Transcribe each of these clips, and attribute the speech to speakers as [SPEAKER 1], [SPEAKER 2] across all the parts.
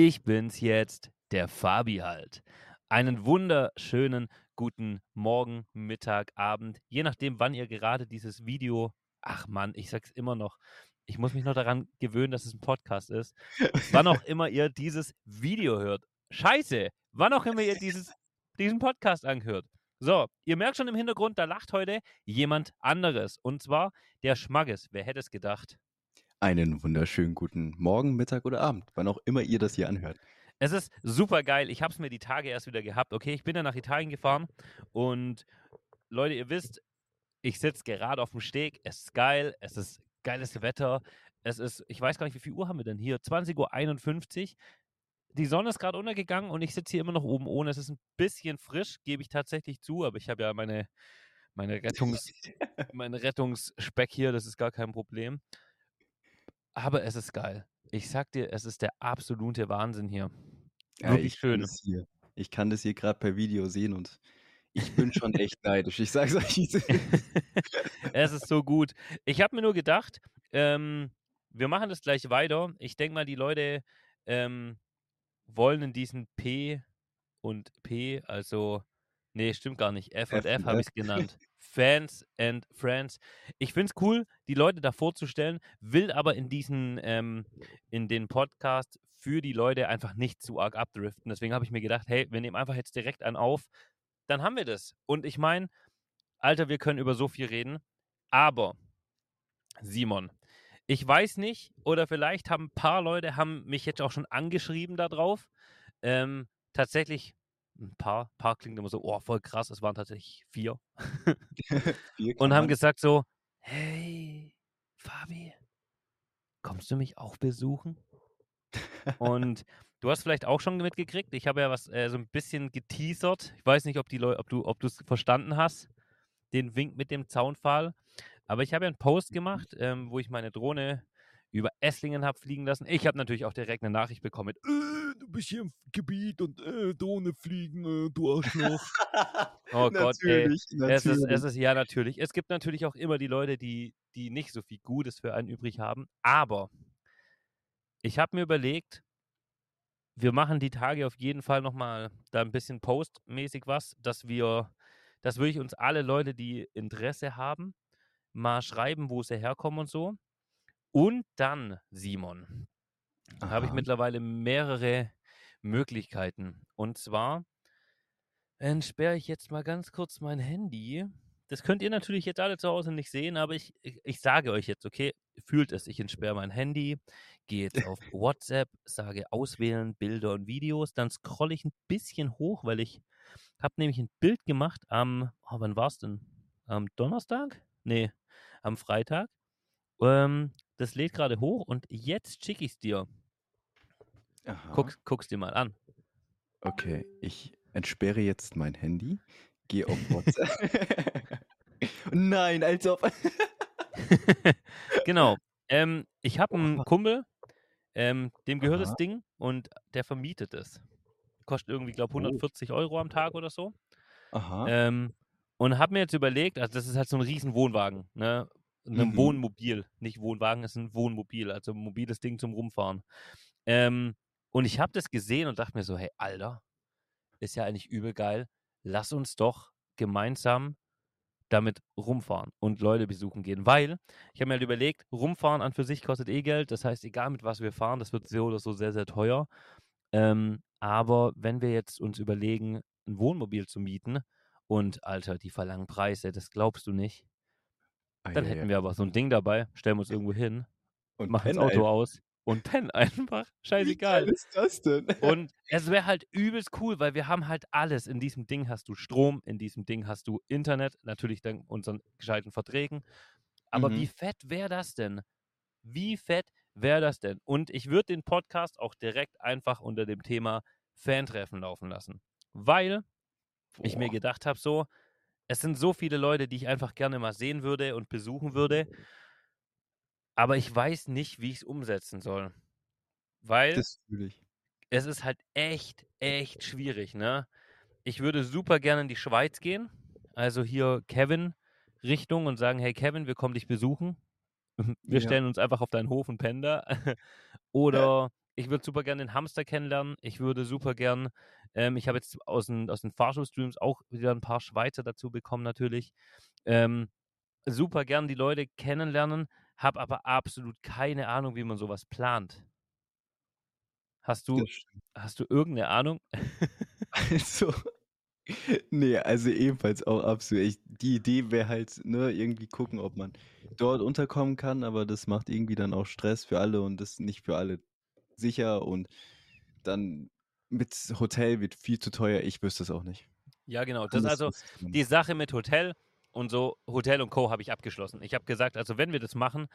[SPEAKER 1] Ich bin's jetzt, der Fabi halt. Einen wunderschönen guten Morgen, Mittag, Abend, je nachdem, wann ihr gerade dieses Video. Ach Mann, ich sag's immer noch. Ich muss mich noch daran gewöhnen, dass es ein Podcast ist. wann auch immer ihr dieses Video hört. Scheiße, wann auch immer ihr dieses, diesen Podcast anhört. So, ihr merkt schon im Hintergrund, da lacht heute jemand anderes. Und zwar der Schmaggis. Wer hätte es gedacht?
[SPEAKER 2] Einen wunderschönen guten Morgen, Mittag oder Abend, wann auch immer ihr das hier anhört.
[SPEAKER 1] Es ist super geil. Ich habe es mir die Tage erst wieder gehabt. Okay, ich bin ja nach Italien gefahren und Leute, ihr wisst, ich sitze gerade auf dem Steg. Es ist geil. Es ist geiles Wetter. Es ist, ich weiß gar nicht, wie viel Uhr haben wir denn hier? 20.51 Uhr. Die Sonne ist gerade untergegangen und ich sitze hier immer noch oben ohne. Es ist ein bisschen frisch, gebe ich tatsächlich zu, aber ich habe ja meine, meine, Rettungs, meine Rettungsspeck hier. Das ist gar kein Problem. Aber es ist geil. Ich sag dir, es ist der absolute Wahnsinn hier.
[SPEAKER 2] Ja, Wirklich ich schön. Kann hier, ich kann das hier gerade per Video sehen und ich bin schon echt neidisch. Ich sag's euch.
[SPEAKER 1] es ist so gut. Ich habe mir nur gedacht, ähm, wir machen das gleich weiter. Ich denke mal, die Leute ähm, wollen in diesen P und P, also, nee, stimmt gar nicht. F und F, F habe ich es genannt. Fans and Friends. Ich finde es cool, die Leute da vorzustellen, will aber in diesen, ähm, in den Podcast für die Leute einfach nicht zu arg abdriften. Deswegen habe ich mir gedacht, hey, wir nehmen einfach jetzt direkt einen auf, dann haben wir das. Und ich meine, Alter, wir können über so viel reden, aber Simon, ich weiß nicht, oder vielleicht haben ein paar Leute haben mich jetzt auch schon angeschrieben darauf. Ähm, tatsächlich ein paar, paar klingt immer so, oh, voll krass, es waren tatsächlich vier. vier und haben gesagt so, hey, Fabi, kommst du mich auch besuchen? und du hast vielleicht auch schon mitgekriegt, ich habe ja was äh, so ein bisschen geteasert. Ich weiß nicht, ob die Leute, ob du, ob du es verstanden hast, den Wink mit dem Zaunpfahl. Aber ich habe ja einen Post gemacht, ähm, wo ich meine Drohne über Esslingen habe fliegen lassen. Ich habe natürlich auch direkt eine Nachricht bekommen mit, äh, du bist hier im Gebiet und äh, Drohne fliegen, äh, du Arschloch. oh Gott, natürlich, ey. Natürlich. Es, ist, es ist, ja natürlich. Es gibt natürlich auch immer die Leute, die, die nicht so viel Gutes für einen übrig haben. Aber ich habe mir überlegt, wir machen die Tage auf jeden Fall nochmal da ein bisschen postmäßig was, dass wir, dass wirklich uns alle Leute, die Interesse haben, mal schreiben, wo sie herkommen und so. Und dann, Simon, habe ich mittlerweile mehrere Möglichkeiten. Und zwar entsperre ich jetzt mal ganz kurz mein Handy. Das könnt ihr natürlich jetzt alle zu Hause nicht sehen, aber ich, ich, ich sage euch jetzt, okay, fühlt es. Ich entsperre mein Handy, gehe jetzt auf WhatsApp, sage auswählen, Bilder und Videos, dann scrolle ich ein bisschen hoch, weil ich habe nämlich ein Bild gemacht am, oh, wann war es denn? Am Donnerstag? Nee, am Freitag. Ähm, das lädt gerade hoch und jetzt schicke ich es dir. Guck, guck's dir mal an.
[SPEAKER 2] Okay, ich entsperre jetzt mein Handy, gehe auf WhatsApp. Nein, als ob.
[SPEAKER 1] genau. Ähm, ich habe einen Kumpel, ähm, dem gehört Aha. das Ding und der vermietet es. Kostet irgendwie, glaube ich, 140 Euro am Tag oder so. Aha. Ähm, und habe mir jetzt überlegt, also das ist halt so ein riesen Wohnwagen, ne? Ein mhm. Wohnmobil, nicht Wohnwagen, ist ein Wohnmobil, also ein mobiles Ding zum Rumfahren. Ähm, und ich habe das gesehen und dachte mir so, hey, Alter, ist ja eigentlich übel geil. Lass uns doch gemeinsam damit rumfahren und Leute besuchen gehen. Weil ich habe mir halt überlegt, rumfahren an für sich kostet eh Geld. Das heißt, egal mit was wir fahren, das wird so oder so sehr, sehr teuer. Ähm, aber wenn wir jetzt uns überlegen, ein Wohnmobil zu mieten und Alter, die verlangen Preise, das glaubst du nicht. Dann hätten wir aber so ein Ding dabei, stellen wir uns irgendwo hin, und machen das Auto aus und pennen einfach. Scheißegal.
[SPEAKER 2] Wie ist das denn?
[SPEAKER 1] Und es wäre halt übelst cool, weil wir haben halt alles. In diesem Ding hast du Strom, in diesem Ding hast du Internet, natürlich dank unseren gescheiten Verträgen. Aber mhm. wie fett wäre das denn? Wie fett wäre das denn? Und ich würde den Podcast auch direkt einfach unter dem Thema Fantreffen laufen lassen. Weil Boah. ich mir gedacht habe, so, es sind so viele Leute, die ich einfach gerne mal sehen würde und besuchen würde. Aber ich weiß nicht, wie ich es umsetzen soll. Weil es ist halt echt, echt schwierig, ne? Ich würde super gerne in die Schweiz gehen. Also hier Kevin Richtung und sagen, hey Kevin, wir kommen dich besuchen. Wir ja. stellen uns einfach auf deinen Hof und pennen Oder ich würde super gerne den Hamster kennenlernen. Ich würde super gern, ähm, ich habe jetzt aus den, aus den Fahrschulstreams auch wieder ein paar Schweizer dazu bekommen, natürlich. Ähm, super gern die Leute kennenlernen, habe aber absolut keine Ahnung, wie man sowas plant. Hast du, hast du irgendeine Ahnung?
[SPEAKER 2] Also, ne, also ebenfalls auch absolut. Ich, die Idee wäre halt, ne, irgendwie gucken, ob man dort unterkommen kann, aber das macht irgendwie dann auch Stress für alle und das nicht für alle sicher und dann mit Hotel wird viel zu teuer. Ich wüsste es auch nicht.
[SPEAKER 1] Ja, genau. Das ist also die Sache mit Hotel und so, Hotel und Co. habe ich abgeschlossen. Ich habe gesagt, also wenn wir das machen,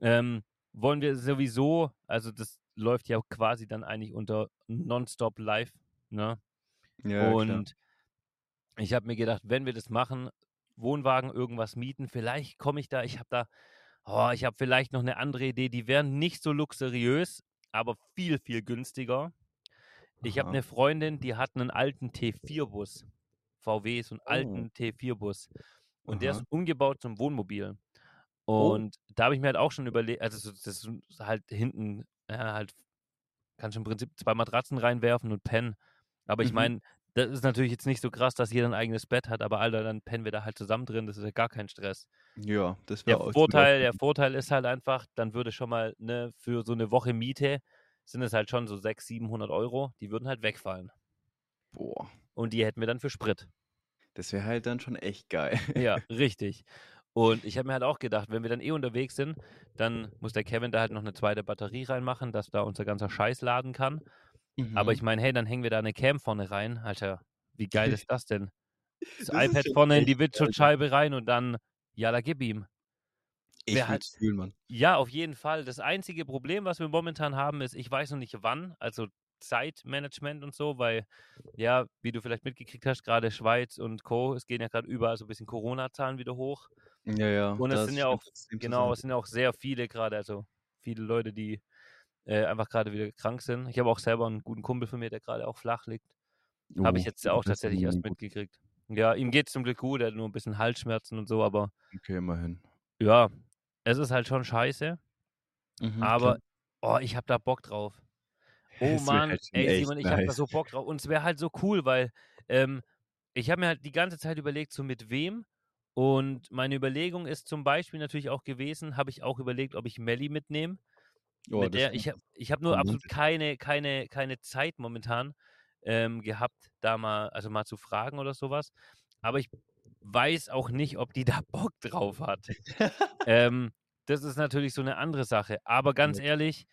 [SPEAKER 1] ähm, wollen wir sowieso, also das läuft ja quasi dann eigentlich unter Nonstop Live, ne?
[SPEAKER 2] ja, klar.
[SPEAKER 1] und ich habe mir gedacht, wenn wir das machen, Wohnwagen irgendwas mieten, vielleicht komme ich da, ich habe da, oh, ich habe vielleicht noch eine andere Idee, die wären nicht so luxuriös, aber viel, viel günstiger. Ich habe eine Freundin, die hat einen alten T4-Bus. VW, so einen
[SPEAKER 2] Oh.
[SPEAKER 1] alten T4-Bus. Und der
[SPEAKER 2] Aha.
[SPEAKER 1] ist umgebaut zum Wohnmobil.
[SPEAKER 2] Oh.
[SPEAKER 1] Und da habe ich mir halt auch schon überlegt, also so- das ist halt hinten, ja, halt, kannst du im Prinzip zwei Matratzen reinwerfen und pennen. Aber ich
[SPEAKER 2] Mhm.
[SPEAKER 1] Das ist natürlich jetzt nicht so krass, dass jeder ein eigenes Bett hat, aber Alter, dann pennen wir da halt zusammen drin, das ist ja gar kein Stress.
[SPEAKER 2] Ja, das wäre auch.
[SPEAKER 1] Vorteil, der Vorteil ist halt einfach, dann würde schon mal, ne, für so eine Woche Miete sind es halt schon so 600, 700 Euro, die würden halt wegfallen.
[SPEAKER 2] Boah,
[SPEAKER 1] Und die hätten wir dann für Sprit.
[SPEAKER 2] das wäre halt dann schon echt geil.
[SPEAKER 1] Ja, richtig. Und ich habe mir halt auch gedacht, wenn wir dann eh unterwegs sind, dann muss der Kevin da halt noch eine zweite Batterie reinmachen, dass da unser ganzer Scheiß laden kann. Aber
[SPEAKER 2] Mhm.
[SPEAKER 1] ich meine, hey, dann hängen wir da eine Cam vorne rein. Alter, wie geil ist das denn? Das,
[SPEAKER 2] Das
[SPEAKER 1] iPad vorne in die. Windschutzscheibe rein und dann, ja, da gib ihm.
[SPEAKER 2] Ich
[SPEAKER 1] Wer halt-
[SPEAKER 2] fühlen, Mann.
[SPEAKER 1] Ja, auf jeden Fall. Das einzige Problem, was wir momentan haben, ist, ich weiß noch nicht wann, also Zeitmanagement und so, weil, ja, wie du vielleicht mitgekriegt hast, gerade Schweiz und Co., es gehen ja gerade überall so ein bisschen Corona-Zahlen wieder hoch.
[SPEAKER 2] Ja, ja.
[SPEAKER 1] Und es sind ja auch- Genau, es sind ja auch sehr viele gerade, also viele Leute, die äh, einfach gerade wieder krank sind. Ich habe auch selber einen guten Kumpel von mir, der gerade auch flach liegt. Habe ich
[SPEAKER 2] Oh,
[SPEAKER 1] jetzt auch
[SPEAKER 2] das
[SPEAKER 1] tatsächlich erst mitgekriegt. Ja, ihm geht es zum Glück gut, er hat nur ein bisschen Halsschmerzen und so, aber
[SPEAKER 2] Okay, immerhin.
[SPEAKER 1] ja, es ist halt schon scheiße.
[SPEAKER 2] Mhm,
[SPEAKER 1] Aber,
[SPEAKER 2] klar.
[SPEAKER 1] oh, ich habe da Bock drauf. Oh
[SPEAKER 2] wär
[SPEAKER 1] Mann,
[SPEAKER 2] halt
[SPEAKER 1] ey Simon, ich habe da
[SPEAKER 2] nice.
[SPEAKER 1] so Bock drauf. Und es wäre halt so cool, weil ähm, ich habe mir halt die ganze Zeit überlegt, so mit wem. Und meine Überlegung ist zum Beispiel natürlich auch gewesen, habe ich auch überlegt, ob ich Melli mitnehme.
[SPEAKER 2] Oh,
[SPEAKER 1] mit der, ich habe ich hab nur absolut keine, keine, keine Zeit momentan ähm, gehabt, da mal, also mal zu fragen oder sowas. Aber ich weiß auch nicht, ob die da Bock drauf hat. ähm, das ist natürlich so eine andere Sache. Aber ganz
[SPEAKER 2] Ja.
[SPEAKER 1] ehrlich,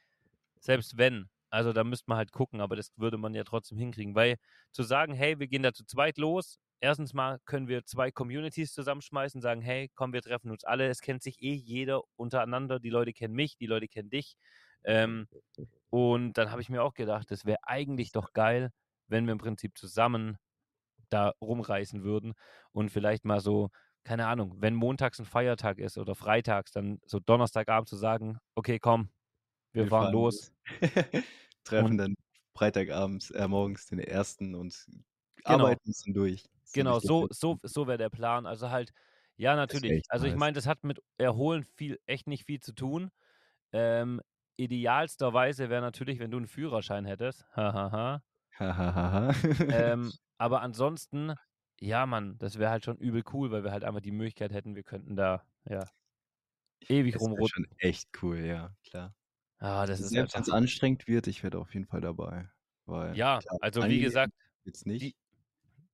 [SPEAKER 1] selbst wenn, also da müsste man halt gucken, aber das würde man ja trotzdem hinkriegen. Weil zu sagen, hey, wir gehen da zu zweit los, erstens mal können wir zwei Communities zusammenschmeißen, sagen, hey, komm, wir treffen uns alle. Es kennt sich eh jeder untereinander. Die Leute kennen mich, die Leute kennen dich. Ähm, und dann habe ich mir auch gedacht, das wäre eigentlich doch geil, wenn wir im Prinzip zusammen da rumreisen würden und vielleicht mal so, keine Ahnung, wenn montags ein Feiertag ist oder freitags, dann so Donnerstagabend zu sagen, okay, komm, wir, fahren, los.
[SPEAKER 2] Treffen
[SPEAKER 1] Und-
[SPEAKER 2] dann Freitagabends, äh, morgens den ersten und
[SPEAKER 1] Genau.
[SPEAKER 2] arbeiten uns dann durch.
[SPEAKER 1] Genau, so, so, so wäre der Plan. Also halt, ja, natürlich. Also ich meine, das hat mit Erholen viel, echt nicht viel zu tun. Ähm, idealsterweise wäre natürlich, wenn du einen Führerschein hättest. Hahaha.
[SPEAKER 2] Hahaha.
[SPEAKER 1] ähm, aber ansonsten, ja, Mann, das wäre halt schon übel cool, weil wir halt einfach die Möglichkeit hätten, wir könnten da, ja, ewig
[SPEAKER 2] Das
[SPEAKER 1] rumrutschen.
[SPEAKER 2] schon echt cool, ja, klar.
[SPEAKER 1] Ah, das ist
[SPEAKER 2] Selbst wenn es anstrengend wird, ich werde auf jeden Fall dabei. Weil,
[SPEAKER 1] Ja,
[SPEAKER 2] klar,
[SPEAKER 1] also wie gesagt,
[SPEAKER 2] wird's nicht.
[SPEAKER 1] die-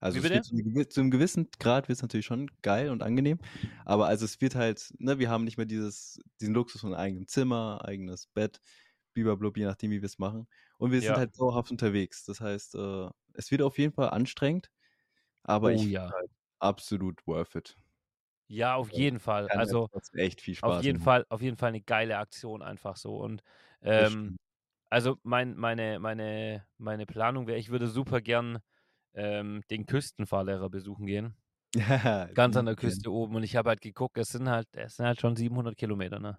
[SPEAKER 2] also zu, einem zu einem gewissen Grad wird es natürlich schon geil und angenehm. Aber also es wird halt, ne, wir haben nicht mehr dieses, diesen Luxus von eigenem Zimmer, eigenes Bett, blub, je nachdem, wie wir es machen. Und wir sind
[SPEAKER 1] Ja.
[SPEAKER 2] halt dauerhaft unterwegs. Das heißt, äh, es wird auf jeden Fall anstrengend, aber
[SPEAKER 1] Oh
[SPEAKER 2] ich
[SPEAKER 1] ja.
[SPEAKER 2] halt absolut worth it.
[SPEAKER 1] ja, auf
[SPEAKER 2] Ja,
[SPEAKER 1] jeden Fall. Also
[SPEAKER 2] echt viel Spaß
[SPEAKER 1] auf jeden
[SPEAKER 2] machen.
[SPEAKER 1] Fall, auf jeden Fall eine geile Aktion einfach so. Und ähm, also mein, meine, meine, meine Planung wäre, ich würde super gern ähm, den Küstenfahrlehrer besuchen gehen.
[SPEAKER 2] Ja,
[SPEAKER 1] Ganz an der. Küste oben. Und ich habe halt geguckt, es sind halt, es sind halt schon 700 Kilometer, ne?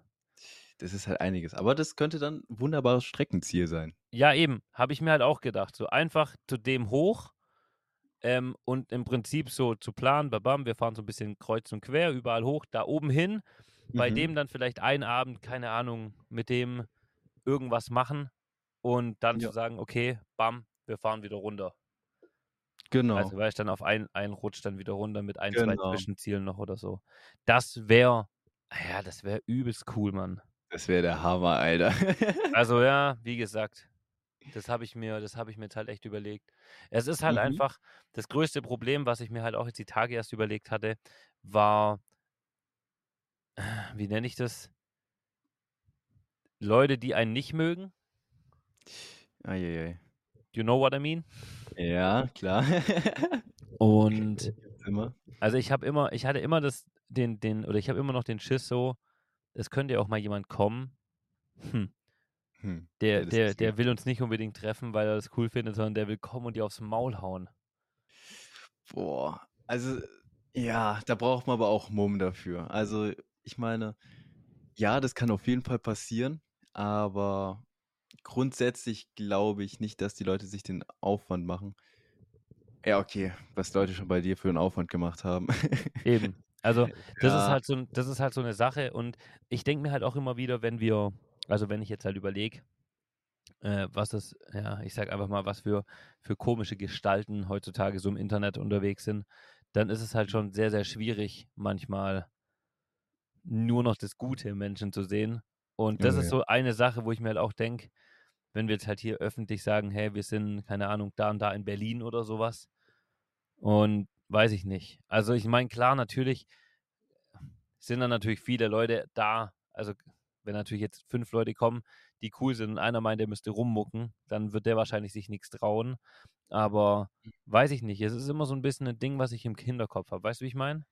[SPEAKER 2] Das ist halt einiges. Aber das könnte dann ein wunderbares Streckenziel sein.
[SPEAKER 1] Ja, eben, habe ich mir halt auch gedacht. So einfach zu dem hoch ähm, und im Prinzip so zu planen, babam, wir fahren so ein bisschen kreuz und quer, überall hoch, da oben hin, bei
[SPEAKER 2] Mhm.
[SPEAKER 1] dem dann vielleicht einen Abend, keine Ahnung, mit dem irgendwas machen und dann
[SPEAKER 2] Ja.
[SPEAKER 1] zu sagen, okay, bam, wir fahren wieder runter.
[SPEAKER 2] Genau.
[SPEAKER 1] Also weil ich dann auf ein, ein Rutsch dann wieder runter mit ein, zwei
[SPEAKER 2] Genau.
[SPEAKER 1] Zwischenzielen noch oder so. Das wäre, ja, das wäre übelst cool, Mann.
[SPEAKER 2] Das wäre der Hammer, Alter.
[SPEAKER 1] Also ja, wie gesagt, das habe ich mir, das habe ich mir jetzt halt echt überlegt. Es ist halt
[SPEAKER 2] Mhm.
[SPEAKER 1] einfach das größte Problem, was ich mir halt auch jetzt die Tage erst überlegt hatte, war, wie nenne ich das? Leute, die einen nicht mögen.
[SPEAKER 2] Eieiei.
[SPEAKER 1] You know what I mean?
[SPEAKER 2] Ja, klar.
[SPEAKER 1] Und
[SPEAKER 2] Immer.
[SPEAKER 1] also ich habe immer, ich hatte immer das, den, den, oder ich habe immer noch den Schiss so, es könnte ja auch mal jemand kommen, hm,
[SPEAKER 2] Hm.
[SPEAKER 1] der, der, der will uns nicht unbedingt treffen, weil er das cool findet, sondern der will kommen und die aufs Maul hauen.
[SPEAKER 2] Boah, also ja, da braucht man aber auch Mumm dafür. Also ich meine, ja, das kann auf jeden Fall passieren, aber grundsätzlich glaube ich nicht, dass die Leute sich den Aufwand machen. Ja, okay, was Leute schon bei dir für einen Aufwand gemacht haben.
[SPEAKER 1] Eben. Also das ist
[SPEAKER 2] Ja.
[SPEAKER 1] halt so, das ist halt so eine Sache und ich denke mir halt auch immer wieder, wenn wir, also wenn ich jetzt halt überlege, äh, was das, ja, ich sag einfach mal, was für, für komische Gestalten heutzutage so im Internet unterwegs sind, dann ist es halt schon sehr, sehr schwierig, manchmal nur noch das Gute im Menschen zu sehen. Und das
[SPEAKER 2] Oh,
[SPEAKER 1] ist
[SPEAKER 2] ja.
[SPEAKER 1] so eine Sache, wo ich mir halt auch denke, wenn wir jetzt halt hier öffentlich sagen, hey, wir sind, keine Ahnung, da und da in Berlin oder sowas. Und weiß ich nicht. Also ich meine, klar, natürlich sind dann natürlich viele Leute da. Also wenn natürlich jetzt fünf Leute kommen, die cool sind und einer meint, der müsste rummucken, dann wird der wahrscheinlich sich nichts trauen. Aber weiß ich nicht. Es ist immer so ein bisschen ein Ding, was ich im Hinterkopf habe. Weißt du, wie ich meine?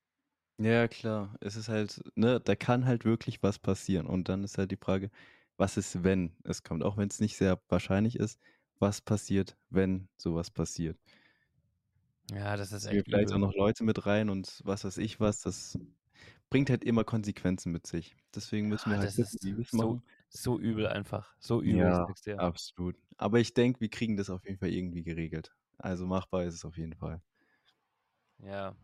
[SPEAKER 2] Ja, klar. Es ist halt, ne, da kann halt wirklich was passieren. Und dann ist halt die Frage, was ist, wenn es kommt? Auch wenn es nicht sehr wahrscheinlich ist, was passiert, wenn sowas passiert?
[SPEAKER 1] Ja, das ist
[SPEAKER 2] wir
[SPEAKER 1] echt
[SPEAKER 2] vielleicht auch noch Leute mit rein und was weiß ich was, das bringt halt immer Konsequenzen mit sich. Deswegen müssen wir
[SPEAKER 1] Ah,
[SPEAKER 2] halt
[SPEAKER 1] das
[SPEAKER 2] wissen,
[SPEAKER 1] ist
[SPEAKER 2] wir
[SPEAKER 1] so, so übel einfach. So übel,
[SPEAKER 2] Ja,
[SPEAKER 1] dir.
[SPEAKER 2] absolut. Aber ich denke, wir kriegen das auf jeden Fall irgendwie geregelt. Also machbar ist es auf jeden Fall.
[SPEAKER 1] Ja.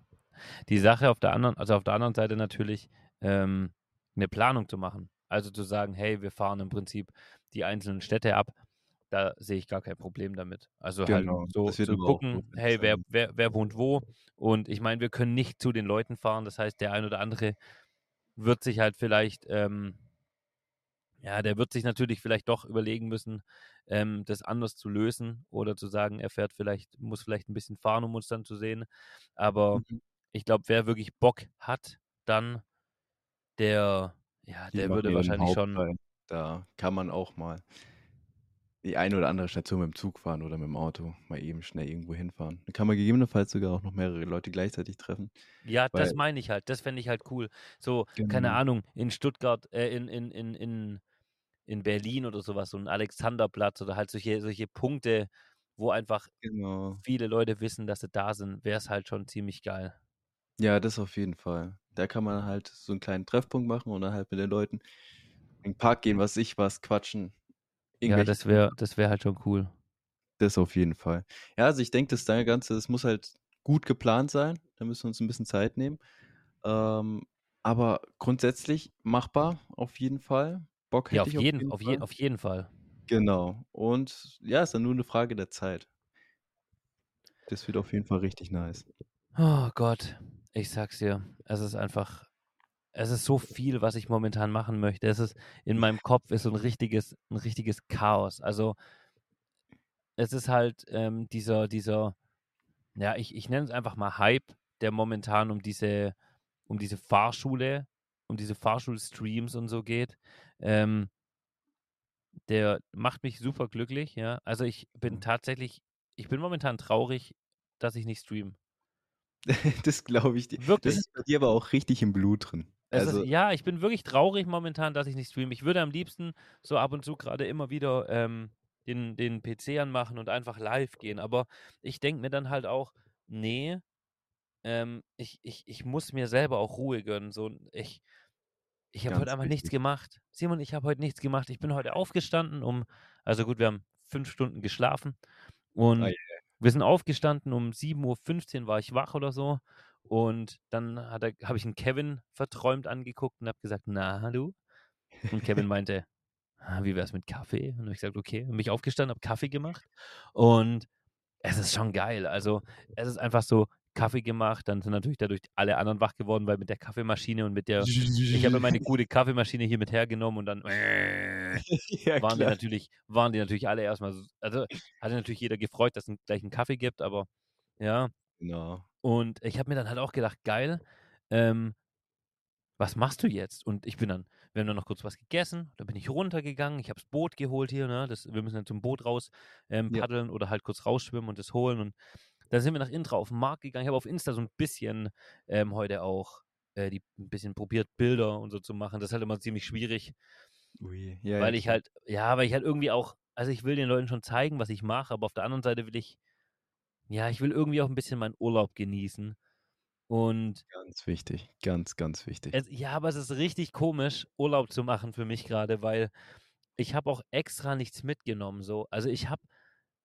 [SPEAKER 1] Die Sache auf der anderen, also auf der anderen Seite natürlich, ähm, eine Planung zu machen. Also zu sagen, hey, wir fahren im Prinzip die einzelnen Städte ab, da sehe ich gar kein Problem damit. Also
[SPEAKER 2] Genau,
[SPEAKER 1] halt so zu gucken, hey, wer, wer, wer wohnt wo? Und ich meine, wir können nicht zu den Leuten fahren. Das heißt, der ein oder andere wird sich halt vielleicht, ähm, ja, der wird sich natürlich vielleicht doch überlegen müssen, ähm, das anders zu lösen oder zu sagen, er fährt vielleicht, muss vielleicht ein bisschen fahren, um uns dann zu sehen. Aber
[SPEAKER 2] Mhm.
[SPEAKER 1] ich glaube, wer wirklich Bock hat, dann der, ja, der würde wahrscheinlich schon,
[SPEAKER 2] Hauptteil. Da kann man auch mal die eine oder andere Station mit dem Zug fahren oder mit dem Auto mal eben schnell irgendwo hinfahren. Da kann man gegebenenfalls sogar auch noch mehrere Leute gleichzeitig treffen.
[SPEAKER 1] ja, das meine ich halt, das fände ich halt cool. So, keine
[SPEAKER 2] genau,
[SPEAKER 1] Ahnung, in Stuttgart, äh, in, in, in, in, in Berlin oder sowas, so ein Alexanderplatz oder halt solche, solche Punkte, wo einfach
[SPEAKER 2] genau.
[SPEAKER 1] viele Leute wissen, dass sie da sind, wäre es halt schon ziemlich geil.
[SPEAKER 2] Ja, das auf jeden Fall. Da kann man halt so einen kleinen Treffpunkt machen und dann halt mit den Leuten in den Park gehen, was ich was, quatschen.
[SPEAKER 1] Ja, das wäre, das wäre halt schon cool.
[SPEAKER 2] Das auf jeden Fall. Ja, also ich denke, das Ganze, das muss halt gut geplant sein. Da müssen wir uns ein bisschen Zeit nehmen. Ähm, aber grundsätzlich machbar, auf jeden Fall. Bock
[SPEAKER 1] Ja,
[SPEAKER 2] hätte
[SPEAKER 1] auf
[SPEAKER 2] ich auf
[SPEAKER 1] jeden,
[SPEAKER 2] jeden
[SPEAKER 1] auf, je,
[SPEAKER 2] Fall.
[SPEAKER 1] auf jeden Fall.
[SPEAKER 2] Genau. Und ja, ist dann nur eine Frage der Zeit. Das wird auf jeden Fall richtig nice.
[SPEAKER 1] Oh Gott, ich sag's dir, es ist einfach, es ist so viel, was ich momentan machen möchte. Es ist, in meinem Kopf ist so ein richtiges, ein richtiges Chaos. Also es ist halt ähm, dieser, dieser, ja, ich, ich nenne es einfach mal Hype, der momentan um diese, um diese Fahrschule, um diese Fahrschulstreams und so geht. Ähm, der macht mich super glücklich, ja. Also ich bin tatsächlich, ich bin momentan traurig, dass ich nicht streame.
[SPEAKER 2] Das glaube ich dir. Das
[SPEAKER 1] Wirklich.
[SPEAKER 2] ist bei dir aber auch richtig im Blut drin. Also,
[SPEAKER 1] ist, ja, ich bin wirklich traurig momentan, dass ich nicht streame. Ich würde am liebsten so ab und zu gerade immer wieder ähm, den, den PC anmachen und einfach live gehen. Aber ich denke mir dann halt auch, nee, ähm, ich, ich, ich muss mir selber auch Ruhe gönnen. So, ich ich habe heute einfach nichts
[SPEAKER 2] wichtig.
[SPEAKER 1] gemacht. Simon, ich habe heute nichts gemacht. Ich bin heute aufgestanden um, also gut, wir haben fünf Stunden geschlafen und
[SPEAKER 2] Ei,
[SPEAKER 1] wir sind aufgestanden um 7.15 Uhr war ich wach oder so. Und dann habe ich einen Kevin verträumt angeguckt und habe gesagt, na, du? Und Kevin meinte, ah, wie wäre es mit Kaffee? Und ich gesagt, okay, bin ich aufgestanden, habe Kaffee gemacht und es ist schon geil. Also es ist einfach so, Kaffee gemacht, dann sind natürlich dadurch alle anderen wach geworden, weil mit der Kaffeemaschine und mit der, ich habe meine gute Kaffeemaschine hier mit hergenommen und dann
[SPEAKER 2] Ja,
[SPEAKER 1] waren die
[SPEAKER 2] klar.
[SPEAKER 1] natürlich, waren die natürlich alle erstmal, so- also hatte natürlich jeder gefreut, dass es gleich einen Kaffee gibt, aber ja,
[SPEAKER 2] Genau.
[SPEAKER 1] und ich habe mir dann halt auch gedacht, geil, ähm, was machst du jetzt? Und ich bin dann, wir haben dann noch kurz was gegessen, dann bin ich runtergegangen, ich habe das Boot geholt hier, ne? Das, wir müssen dann zum Boot raus ähm,
[SPEAKER 2] Ja.
[SPEAKER 1] paddeln oder halt kurz rausschwimmen und das holen. Und dann sind wir nach Intra auf den Markt gegangen. Ich habe auf Insta so ein bisschen ähm, heute auch äh, die, ein bisschen probiert, Bilder und so zu machen. Das ist halt immer ziemlich schwierig,
[SPEAKER 2] Ui. Ja,
[SPEAKER 1] weil
[SPEAKER 2] ja,
[SPEAKER 1] ich halt, ja, weil ich halt irgendwie auch, also ich will den Leuten schon zeigen, was ich mache, aber auf der anderen Seite will ich, ja, ich will irgendwie auch ein bisschen meinen Urlaub genießen. Und
[SPEAKER 2] Ganz wichtig. Ganz, ganz wichtig.
[SPEAKER 1] es, ja, aber es ist richtig komisch, Urlaub zu machen für mich gerade, weil ich habe auch extra nichts mitgenommen. So. Also ich habe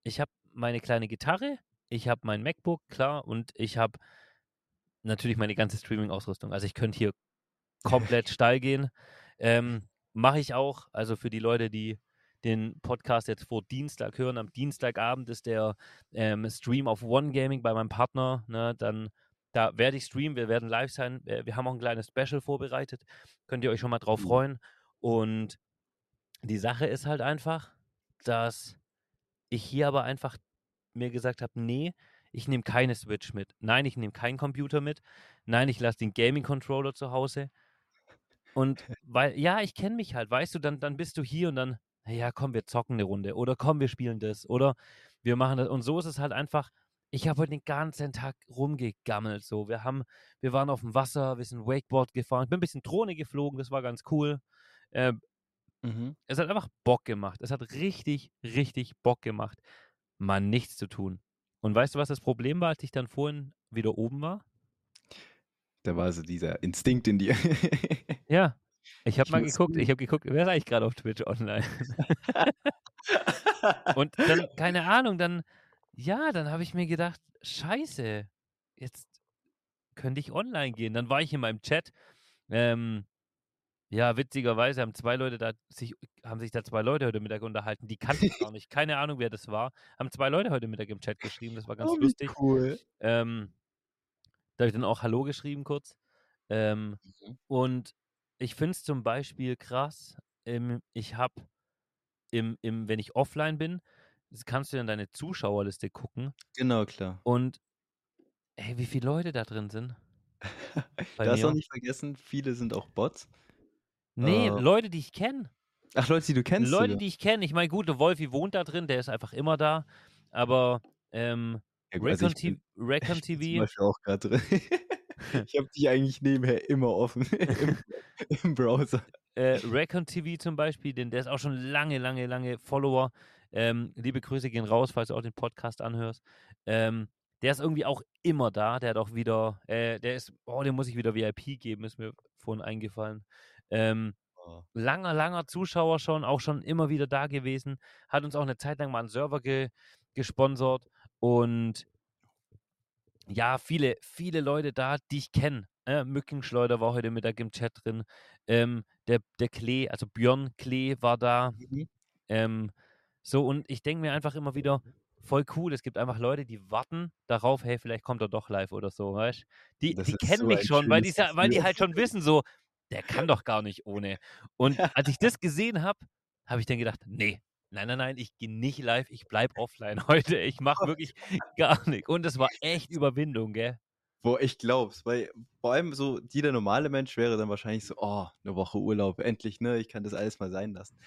[SPEAKER 1] ich hab meine kleine Gitarre, ich habe mein MacBook, klar, und ich habe natürlich meine ganze Streaming-Ausrüstung. Also ich könnte hier komplett steil gehen. Ähm, Mache ich auch. Also für die Leute, die den Podcast jetzt vor Dienstag hören, am Dienstagabend ist der ähm, Stream auf One Gaming bei meinem Partner. Ne, dann da werde ich streamen, wir werden live sein. Wir haben auch ein kleines Special vorbereitet. Könnt ihr euch schon mal drauf
[SPEAKER 2] Mhm.
[SPEAKER 1] freuen. Und die Sache ist halt einfach, dass ich hier aber einfach mir gesagt habe, nee, ich nehme keine Switch mit. Nein, ich nehme keinen Computer mit. Nein, ich lasse den Gaming-Controller zu Hause. Und weil, ja, ich kenne mich halt, weißt du, dann, dann bist du hier und dann, ja, komm, wir zocken eine Runde oder komm, wir spielen das oder wir machen das. Und so ist es halt einfach, ich habe heute den ganzen Tag rumgegammelt. So, wir haben, wir waren auf dem Wasser, wir sind Wakeboard gefahren, ich bin ein bisschen Drohne geflogen, das war ganz cool. Äh,
[SPEAKER 2] Mhm.
[SPEAKER 1] es hat einfach Bock gemacht. Es hat richtig, richtig Bock gemacht, mal nichts zu tun. Und weißt du, was das Problem war, als ich dann vorhin wieder oben war?
[SPEAKER 2] Da war so dieser Instinkt in dir.
[SPEAKER 1] Ja, ich habe mal geguckt, ich habe geguckt, wer ist eigentlich gerade auf Twitch online? Und dann, keine Ahnung, dann, ja, dann habe ich mir gedacht, scheiße, jetzt könnte ich online gehen. Dann war ich in meinem Chat. Ähm, ja, witzigerweise haben zwei Leute da sich, haben sich da zwei Leute heute Mittag unterhalten, die kannte ich gar nicht. Keine Ahnung, wer das war. Haben zwei Leute heute Mittag im Chat geschrieben, das war ganz
[SPEAKER 2] oh,
[SPEAKER 1] lustig.
[SPEAKER 2] cool.
[SPEAKER 1] Ähm, da habe ich dann auch Hallo geschrieben kurz. Ähm,
[SPEAKER 2] Mhm.
[SPEAKER 1] und ich finde es zum Beispiel krass, ähm, ich habe, im, im, wenn ich offline bin, das kannst du in deine Zuschauerliste gucken
[SPEAKER 2] Genau, klar.
[SPEAKER 1] und ey, wie viele Leute da drin sind
[SPEAKER 2] Darfst auch nicht vergessen, viele sind auch Bots.
[SPEAKER 1] Nee,
[SPEAKER 2] Äh,
[SPEAKER 1] Leute, die ich kenne.
[SPEAKER 2] Ach, Leute, die du kennst
[SPEAKER 1] Leute,
[SPEAKER 2] sogar.
[SPEAKER 1] die ich kenne. Ich meine, gut, der Wolfi wohnt da drin, der ist einfach immer da. Aber ähm,
[SPEAKER 2] Ja, gut, also
[SPEAKER 1] Recon,
[SPEAKER 2] ich bin,
[SPEAKER 1] TV, Recon
[SPEAKER 2] ich bin zum
[SPEAKER 1] TV
[SPEAKER 2] Beispiel auch gerade drin. ich habe die eigentlich nebenher immer offen im, im Browser.
[SPEAKER 1] äh, Recon TV zum Beispiel, denn der ist auch schon lange, lange, lange Follower. Ähm, liebe Grüße gehen raus, falls du auch den Podcast anhörst. Ähm, der ist irgendwie auch immer da. Der hat auch wieder, äh, der ist, oh, dem muss ich wieder VIP geben, ist mir vorhin eingefallen. Ähm,
[SPEAKER 2] Oh.
[SPEAKER 1] langer, langer Zuschauer schon, auch schon immer wieder da gewesen. Hat uns auch eine Zeit lang mal einen Server ge gesponsert und ja, viele, viele Leute da, die ich kenne. Äh, Mückenschleuder war heute Mittag im Chat drin. Ähm, der, der Klee, also Björn Klee war da.
[SPEAKER 2] Mhm.
[SPEAKER 1] Ähm, so, und ich denke mir einfach immer wieder, voll cool. Es gibt einfach Leute, die warten darauf, hey, vielleicht kommt er doch live oder so, weißt Die,
[SPEAKER 2] Das
[SPEAKER 1] die kennen
[SPEAKER 2] so
[SPEAKER 1] mich schon, weil die, weil die halt schon wissen, so, der kann doch gar nicht ohne. Und als ich das gesehen habe, habe ich dann gedacht, nee, nein, nein, nein, ich gehe nicht live, ich bleib offline heute. Ich mache wirklich gar nichts. Und es war echt Überwindung, gell?
[SPEAKER 2] Boah, ich glaub's, weil vor allem so jeder normale Mensch wäre dann wahrscheinlich so, oh, eine Woche Urlaub, endlich, ne, ich kann das alles mal sein lassen.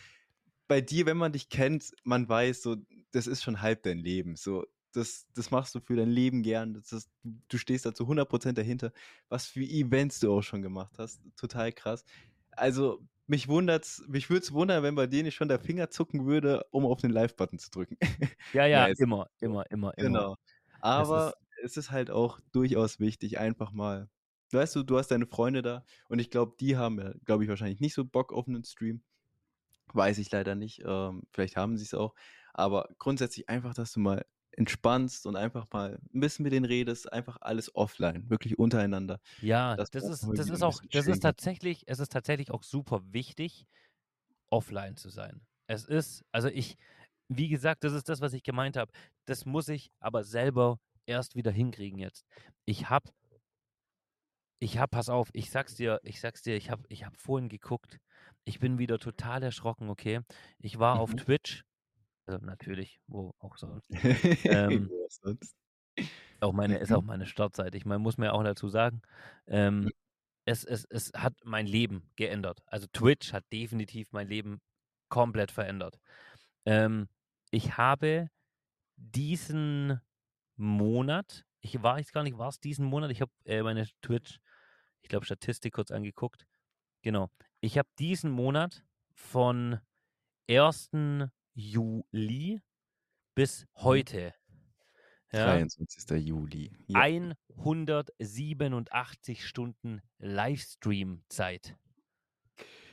[SPEAKER 2] Bei dir, wenn man dich kennt, man weiß so, das ist schon halb dein Leben, so, das, das machst du für dein Leben gern, das ist, du stehst da zu 100% dahinter, was für Events du auch schon gemacht hast, total krass. Also, mich wundert's, mich würde es wundern, wenn bei dir nicht schon der Finger zucken würde, um auf den Live-Button zu drücken.
[SPEAKER 1] Ja, ja,
[SPEAKER 2] Nice.
[SPEAKER 1] immer, immer, immer, immer.
[SPEAKER 2] Genau. Aber es ist halt auch durchaus wichtig, einfach mal. Weißt du, du hast deine Freunde da und ich glaube, die haben, glaube ich, wahrscheinlich nicht so Bock auf einen Stream. Weiß ich leider nicht. Ähm, vielleicht haben sie es auch. Aber grundsätzlich einfach, dass du mal entspannst und einfach mal ein bisschen mit denen redest, einfach alles offline, wirklich untereinander.
[SPEAKER 1] Ja, das
[SPEAKER 2] man
[SPEAKER 1] ist, das ist auch, das ist tatsächlich, es ist tatsächlich auch super wichtig, offline zu sein. Es ist, also ich, wie gesagt, das ist das, was ich gemeint habe. Das muss ich aber selber erst wieder hinkriegen jetzt. Ich habe, ich habe, pass auf, ich sag's dir, ich sag's dir, ich habe, ich habe vorhin geguckt. Ich bin wieder total erschrocken, okay? Ich war auf
[SPEAKER 2] Mhm.
[SPEAKER 1] Twitch, also natürlich, wo auch sonst. Ähm,
[SPEAKER 2] Wo auch sonst.
[SPEAKER 1] auch meine, ist auch
[SPEAKER 2] Mhm.
[SPEAKER 1] meine Startseite. Ich meine, muss mir auch dazu sagen, ähm,
[SPEAKER 2] Mhm.
[SPEAKER 1] es, es, es hat mein Leben geändert. Also Twitch hat definitiv mein Leben komplett verändert. Ähm, ich habe diesen Monat, ich weiß gar nicht, war es diesen Monat? Ich habe äh, meine Twitch, ich glaube, Statistik kurz angeguckt. Genau. Ich habe diesen Monat von 1. Juli bis
[SPEAKER 2] Mhm.
[SPEAKER 1] heute ja,
[SPEAKER 2] 23. Juli. Ja.
[SPEAKER 1] 187 Stunden Livestream-Zeit.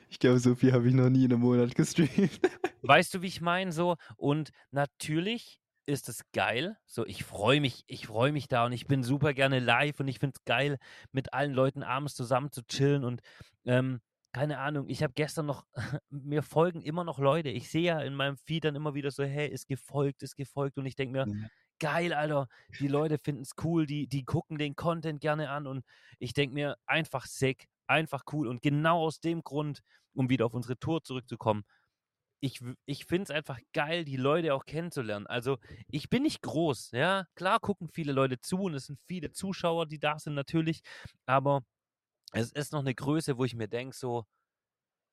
[SPEAKER 2] Ich glaube, so viel habe ich noch nie in einem Monat gestreamt.
[SPEAKER 1] Weißt du, wie ich meine? So, und natürlich ist es geil. So, ich freue mich, ich freue mich da und ich bin super gerne live und ich finde es geil, mit allen Leuten abends zusammen zu chillen und ähm, keine Ahnung, ich habe gestern noch, mir folgen immer noch Leute. Ich sehe ja in meinem Feed dann immer wieder so, hey, ist gefolgt, ist gefolgt und ich denke mir,
[SPEAKER 2] Ja.
[SPEAKER 1] geil, Alter, die Leute finden es cool, die, die gucken den Content gerne an und ich denke mir, einfach sick, einfach cool und genau aus dem Grund, um wieder auf unsere Tour zurückzukommen, ich, ich finde es einfach geil, die Leute auch kennenzulernen. Also ich bin nicht groß, ja, klar gucken viele Leute zu und es sind viele Zuschauer, die da sind natürlich, aber es ist noch eine Größe, wo ich mir denke so,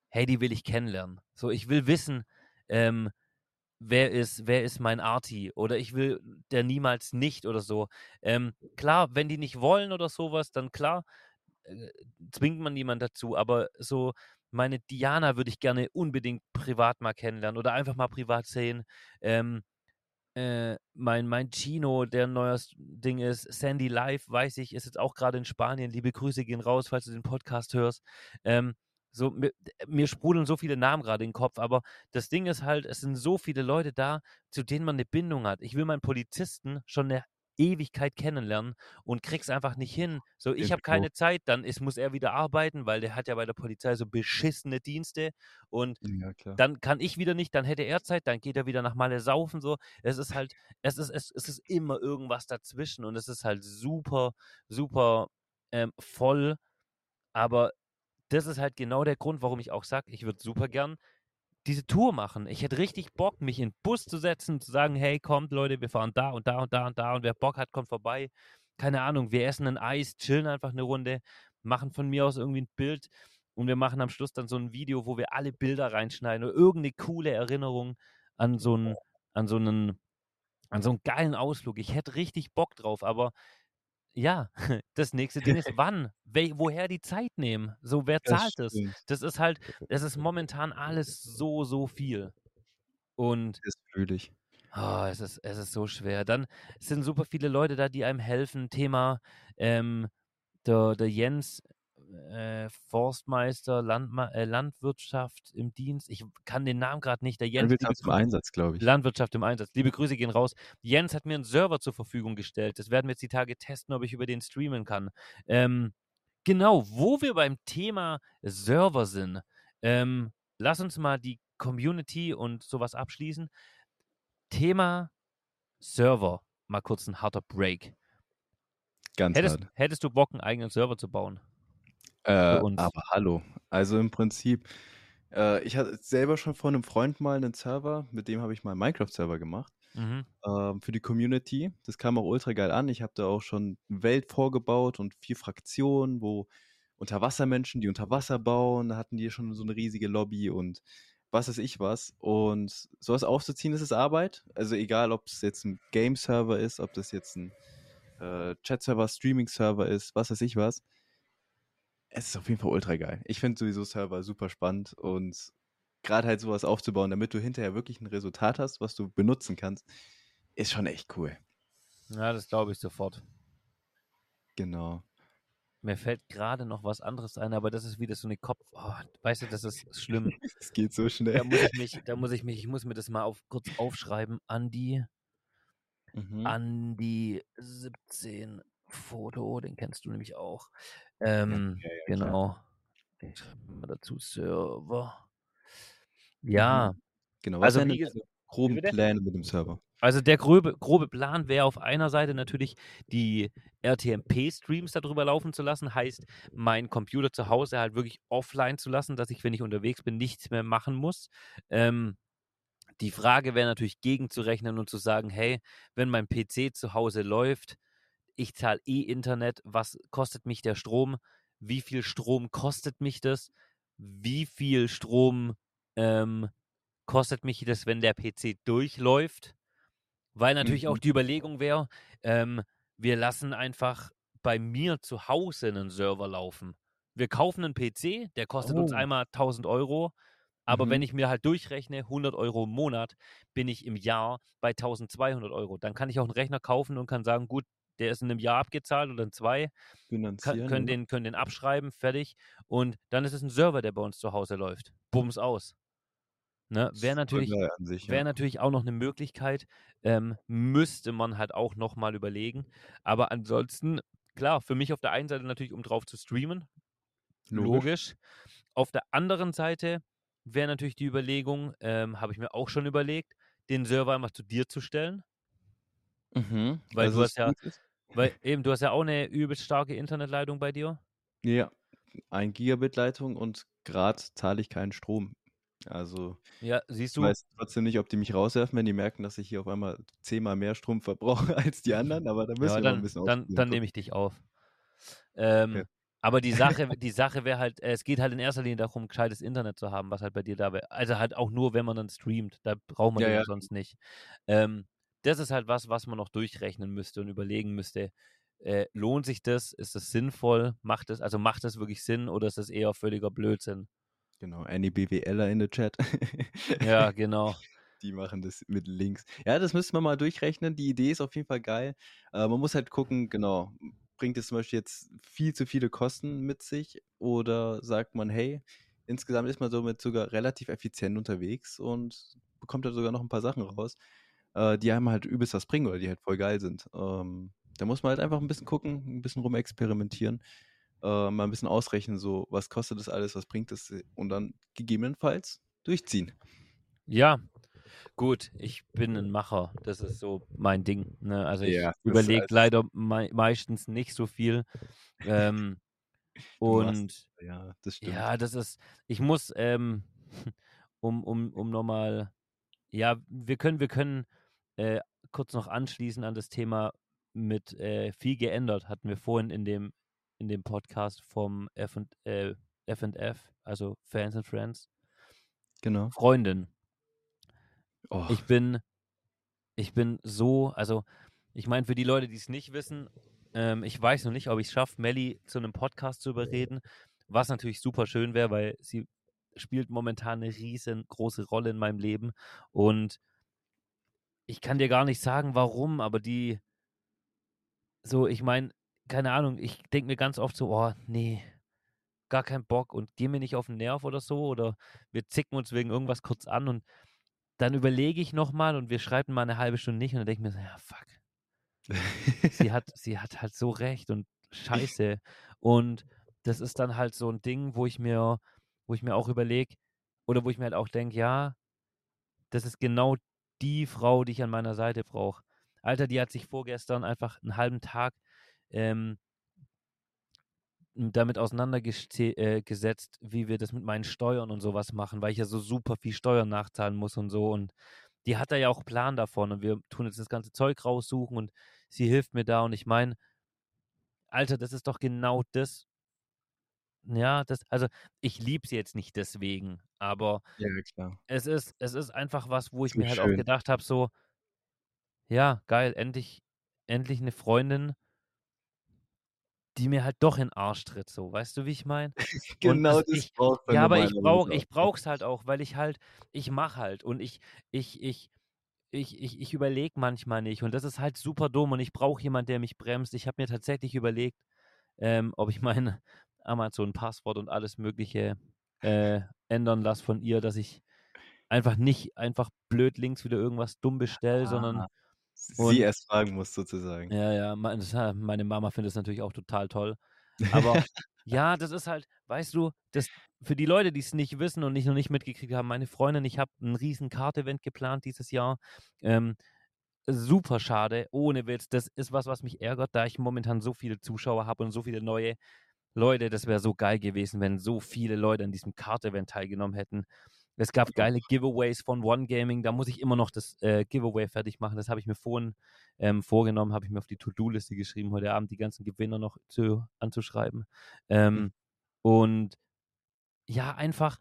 [SPEAKER 1] hey, die will ich kennenlernen. So, ich will wissen, ähm, wer ist, wer ist mein Arti oder ich will der niemals nicht oder so. Ähm, klar, wenn die nicht wollen oder sowas, dann klar, äh, zwingt man niemand dazu, aber so meine Diana würde ich gerne unbedingt privat mal kennenlernen oder einfach mal privat sehen. Ähm, äh, mein, mein Chino, der ein neues Ding ist, Sandy Live, weiß ich, ist jetzt auch gerade in Spanien. Liebe Grüße gehen raus, falls du den Podcast hörst. Ähm, so, mir, mir sprudeln so viele Namen gerade in den Kopf, aber das Ding ist halt, es sind so viele Leute da, zu denen man eine Bindung hat. Ich will meinen Polizisten schon eine Ewigkeit kennenlernen und krieg's einfach nicht hin. So, ich habe keine Zeit, dann ist, muss er wieder arbeiten, weil der hat ja bei der Polizei so beschissene Dienste und
[SPEAKER 2] Ja,
[SPEAKER 1] dann kann ich wieder nicht, dann hätte er Zeit, dann geht er wieder nach Malle saufen so. Es ist halt, es ist, es, es ist immer irgendwas dazwischen und es ist halt super, super ähm, voll. Aber das ist halt genau der Grund, warum ich auch sage, ich würde super gern diese Tour machen. Ich hätte richtig Bock, mich in den Bus zu setzen, zu sagen, hey, kommt Leute, wir fahren da und da und da und da und wer Bock hat, kommt vorbei. Keine Ahnung, wir essen ein Eis, chillen einfach eine Runde, machen von mir aus irgendwie ein Bild und wir machen am Schluss dann so ein Video, wo wir alle Bilder reinschneiden oder irgendeine coole Erinnerung an so einen, an so einen, an so einen geilen Ausflug. Ich hätte richtig Bock drauf, aber ja, das nächste Ding ist, wann? Woher die Zeit nehmen? So, wer
[SPEAKER 2] Das
[SPEAKER 1] zahlt es?
[SPEAKER 2] stimmt.
[SPEAKER 1] Das ist halt, es ist momentan alles so, so viel. Und
[SPEAKER 2] Das fühle ich.
[SPEAKER 1] ah, es, ist, es ist so schwer. Dann sind super viele Leute da, die einem helfen. Thema ähm, der, der Jens, äh, Forstmeister, Landma äh, Landwirtschaft im Dienst. Ich kann den Namen gerade nicht. Der Jens,
[SPEAKER 2] Landwirtschaft im Einsatz, glaube ich.
[SPEAKER 1] Landwirtschaft im Einsatz. Liebe Grüße gehen raus. Jens hat mir einen Server zur Verfügung gestellt. Das werden wir jetzt die Tage testen, ob ich über den streamen kann. Ähm, genau, wo wir beim Thema Server sind. Ähm, lass uns mal die Community und sowas abschließen. Thema Server. Mal kurz ein harter Break.
[SPEAKER 2] Ganz
[SPEAKER 1] Hättest,
[SPEAKER 2] hart.
[SPEAKER 1] hättest du Bock, einen eigenen Server zu bauen?
[SPEAKER 2] Äh, aber hallo. Also im Prinzip, äh, ich hatte selber schon von einem Freund mal einen Server, mit dem habe ich mal einen Minecraft-Server gemacht.
[SPEAKER 1] Mhm.
[SPEAKER 2] ähm, für die Community. Das kam auch ultra geil an. Ich habe da auch schon eine Welt vorgebaut und vier Fraktionen, wo Unterwassermenschen, die unter Wasser bauen, da hatten die schon so eine riesige Lobby und was weiß ich was. Und sowas aufzuziehen, das ist Arbeit. Also egal, ob es jetzt ein Game-Server ist, ob das jetzt ein äh, Chat-Server, Streaming-Server ist, was weiß ich was. Es ist auf jeden Fall ultra geil. Ich finde sowieso Server super spannend und gerade halt sowas aufzubauen, damit du hinterher wirklich ein Resultat hast, was du benutzen kannst, ist schon echt cool.
[SPEAKER 1] Ja, das glaube ich sofort.
[SPEAKER 2] Genau.
[SPEAKER 1] Mir fällt gerade noch was anderes ein, aber das ist wieder so eine Kopf. Oh, weißt du, das ist schlimm.
[SPEAKER 2] Es geht so schnell.
[SPEAKER 1] Da muss ich mich, da muss ich mich, ich muss mir das mal auf, kurz aufschreiben. Andi,
[SPEAKER 2] Mhm.
[SPEAKER 1] Andi 17 Foto, den kennst du nämlich auch. Ähm,
[SPEAKER 2] ja, ja,
[SPEAKER 1] genau. Mal dazu Server. Ja.
[SPEAKER 2] Genau, was
[SPEAKER 1] Also,
[SPEAKER 2] denn
[SPEAKER 1] ges
[SPEAKER 2] deine groben? Pläne mit dem Server?
[SPEAKER 1] Also, der gröbe grobe Plan wäre auf einer Seite natürlich, die RTMP-Streams da drüber laufen zu lassen. Heißt, meinen Computer zu Hause halt wirklich offline zu lassen, dass ich, wenn ich unterwegs bin, nichts mehr machen muss. Ähm, die Frage wäre natürlich gegenzurechnen und zu sagen: „Hey, wenn mein PC zu Hause läuft, ich zahle eh Internet, was kostet mich der Strom? Wie viel Strom kostet mich das? Wie viel Strom, ähm, kostet mich das, wenn der PC durchläuft?“ Weil natürlich auch
[SPEAKER 2] Mhm.
[SPEAKER 1] die Überlegung wäre, ähm, wir lassen einfach bei mir zu Hause 'nen Server laufen. Wir kaufen 'nen PC, der kostet uns
[SPEAKER 2] Oh.
[SPEAKER 1] einmal 1.000 €, aber wenn
[SPEAKER 2] Mhm.
[SPEAKER 1] ich mir halt durchrechne, 100 € im Monat, bin ich im Jahr bei 1.200 €. Dann kann ich auch 'n Rechner kaufen und kann sagen: „Gut, der ist in 'nem Jahr abgezahlt oder in 2.“ Kö
[SPEAKER 2] Finanzieren,
[SPEAKER 1] können den können den abschreiben, fertig. Und dann ist es 'n Server, der bei uns zu Hause läuft. Bums aus. Ne? Wäre natürlich
[SPEAKER 2] sich, ja.
[SPEAKER 1] natürlich auch noch 'ne Möglichkeit, ähm, müsste man halt auch noch mal überlegen. Aber ansonsten, klar, für mich auf der einen Seite natürlich, um drauf zu streamen.
[SPEAKER 2] Logisch.
[SPEAKER 1] Logisch. Auf der anderen Seite wäre natürlich die Überlegung, ähm, habe ich mir auch schon überlegt, den Server einfach zu dir zu stellen.
[SPEAKER 2] Mhm.
[SPEAKER 1] Weil
[SPEAKER 2] Also
[SPEAKER 1] du hast ja
[SPEAKER 2] ist
[SPEAKER 1] weil eben, du hast ja auch 'ne übelst starke Internetleitung bei dir.
[SPEAKER 2] Ja, 1 Gigabit Leitung und grad zahle ich keinen Strom. Also,
[SPEAKER 1] Ja, siehst
[SPEAKER 2] ich
[SPEAKER 1] du?
[SPEAKER 2] weiß trotzdem nicht, ob die mich rauswerfen, wenn die merken, dass ich hier auf einmal zehnmal mehr Strom verbrauche als die anderen, aber da müssen
[SPEAKER 1] Ja,
[SPEAKER 2] wir mal 'n
[SPEAKER 1] dann
[SPEAKER 2] bisschen
[SPEAKER 1] dann dann nehme ich dich auf. Ähm, aber die Sache die Sache wäre halt äh, es geht halt in erster Linie darum, gescheites Internet zu haben, was halt bei dir da wäre. Also, halt auch nur, wenn man dann streamt, da braucht man
[SPEAKER 2] ja, ja
[SPEAKER 1] sonst nicht. Ähm, das ist halt was, was man noch durchrechnen müsste und überlegen müsste, äh, lohnt sich das? Ist das sinnvoll? Macht das also, macht das wirklich Sinn oder ist das eher völliger Blödsinn?
[SPEAKER 2] Genau, any BWLer in the Chat.
[SPEAKER 1] Ja, genau.
[SPEAKER 2] Die machen das mit Links. Ja, das müsste man mal durchrechnen. Die Idee ist auf jeden Fall geil. Äh, man muss halt gucken, genau, bringt es zum Beispiel jetzt viel zu viele Kosten mit sich oder sagt man: „Hey, insgesamt ist man somit sogar relativ effizient unterwegs und bekommt da sogar noch 'n paar Sachen raus, äh, die einem halt übelst was bringen oder die halt voll geil sind.“ Ähm, da muss man halt einfach 'n bisschen gucken, 'n bisschen rumexperimentieren, äh, mal 'n bisschen ausrechnen, so: „Was kostet das alles? Was bringt das?“ Und dann gegebenenfalls durchziehen.
[SPEAKER 1] Ja, gut, ich bin 'n Macher. Das ist so mein Ding, ne? Also, ich
[SPEAKER 2] Ja,
[SPEAKER 1] überlege
[SPEAKER 2] also
[SPEAKER 1] leider mei meistens nicht so viel. Ähm, und
[SPEAKER 2] ja, das stimmt.
[SPEAKER 1] ja, das ist ich muss, ähm, um um um noch mal ja, wir können wir können, äh, kurz noch anschließen an das Thema mit, äh, viel geändert, hatten wir vorhin in dem in dem Podcast vom F und äh, F&F, also Fans and Friends.
[SPEAKER 2] Genau.
[SPEAKER 1] Freundin.
[SPEAKER 2] Och.
[SPEAKER 1] Ich bin ich bin so also, ich meine, für die Leute, die's nicht wissen, ähm, ich weiß noch nicht, ob ich's schaffe, Melli zu 'nem Podcast zu überreden, was natürlich super schön wäre, weil sie spielt momentan 'ne riesengroße Rolle in meinem Leben und ich kann dir gar nicht sagen, warum, aber die so, ich meine, keine Ahnung, ich denke mir ganz oft so: „Oh, ne, gar keinen Bock und gehe mir nicht auf 'n Nerv oder so“, oder wir zicken uns wegen irgendwas kurz an und dann überlege ich noch mal und wir schreiben mal 'ne 1/2 Stunde nicht und dann denke ich mir so: „Ja, fuck.“ Sie hat sie hat halt so recht und Scheiße. Und das ist dann halt so 'n Ding, wo ich mir wo ich mir auch überlege oder wo ich mir halt auch denke: „Ja, das ist genau die Frau, die ich an meiner Seite brauche.“ Alter, die hat sich vorgestern einfach 'n halben Tag, ähm damit auseinandergeze äh, wie wir das mit meinen Steuern und so was machen, weil ich ja so super viel Steuern nachzahlen muss und so. Und die hat da ja auch Plan davon und wir tun jetzt das ganze Zeug raussuchen und sie hilft mir da und ich meine Alter, das ist doch genau das ja, das also, ich liebe sie jetzt nicht deswegen, aber
[SPEAKER 2] Ja,
[SPEAKER 1] es ist es ist einfach was, wo ich mir halt auch
[SPEAKER 2] schön.
[SPEAKER 1] gedacht habe, so ja, geil, endlich endlich 'ne Freundin die mir halt doch in Arsch tritt so, weißt du, wie ich meine?
[SPEAKER 2] Genau
[SPEAKER 1] das
[SPEAKER 2] das
[SPEAKER 1] ich
[SPEAKER 2] braucht man
[SPEAKER 1] ja, aber ich brauche
[SPEAKER 2] auch.
[SPEAKER 1] ich es halt auch, weil ich halt ich mache halt und ich ich ich ich ich ich überlege manchmal nicht und das ist halt super dumm und ich brauche jemand, der mich bremst. Ich habe mir tatsächlich überlegt, ähm, ob ich mein Amazon-Passwort und alles Mögliche, äh, ändern lasse von ihr, dass ich einfach nicht einfach blödlings wieder irgendwas dumm bestelle, sondern
[SPEAKER 2] Ah, sie
[SPEAKER 1] und
[SPEAKER 2] erst fragen muss sozusagen.
[SPEAKER 1] ja, ja, mein meine Mama findet das natürlich auch total toll. Aber Ja, das ist halt, weißt du, das für die Leute, die es nicht wissen und nicht noch nicht mitgekriegt haben, meine Freundin, ich habe ein riesen Kart-Event geplant dieses Jahr. Ähm, super schade, ohne Witz. Das ist was, was mich ärgert, da ich momentan so viele Zuschauer habe und so viele neue Leute. Das wäre so geil gewesen, wenn so viele Leute an diesem Kart-Event teilgenommen hätten. Es gab geile Giveaways von One Gaming. Da muss ich immer noch das äh, Giveaway fertig machen. Das habe ich mir vorhin ähm, vorgenommen, habe ich mir auf die To-Do-Liste geschrieben, heute Abend die ganzen Gewinner noch zu, anzuschreiben. Ähm, mhm. Und ja, einfach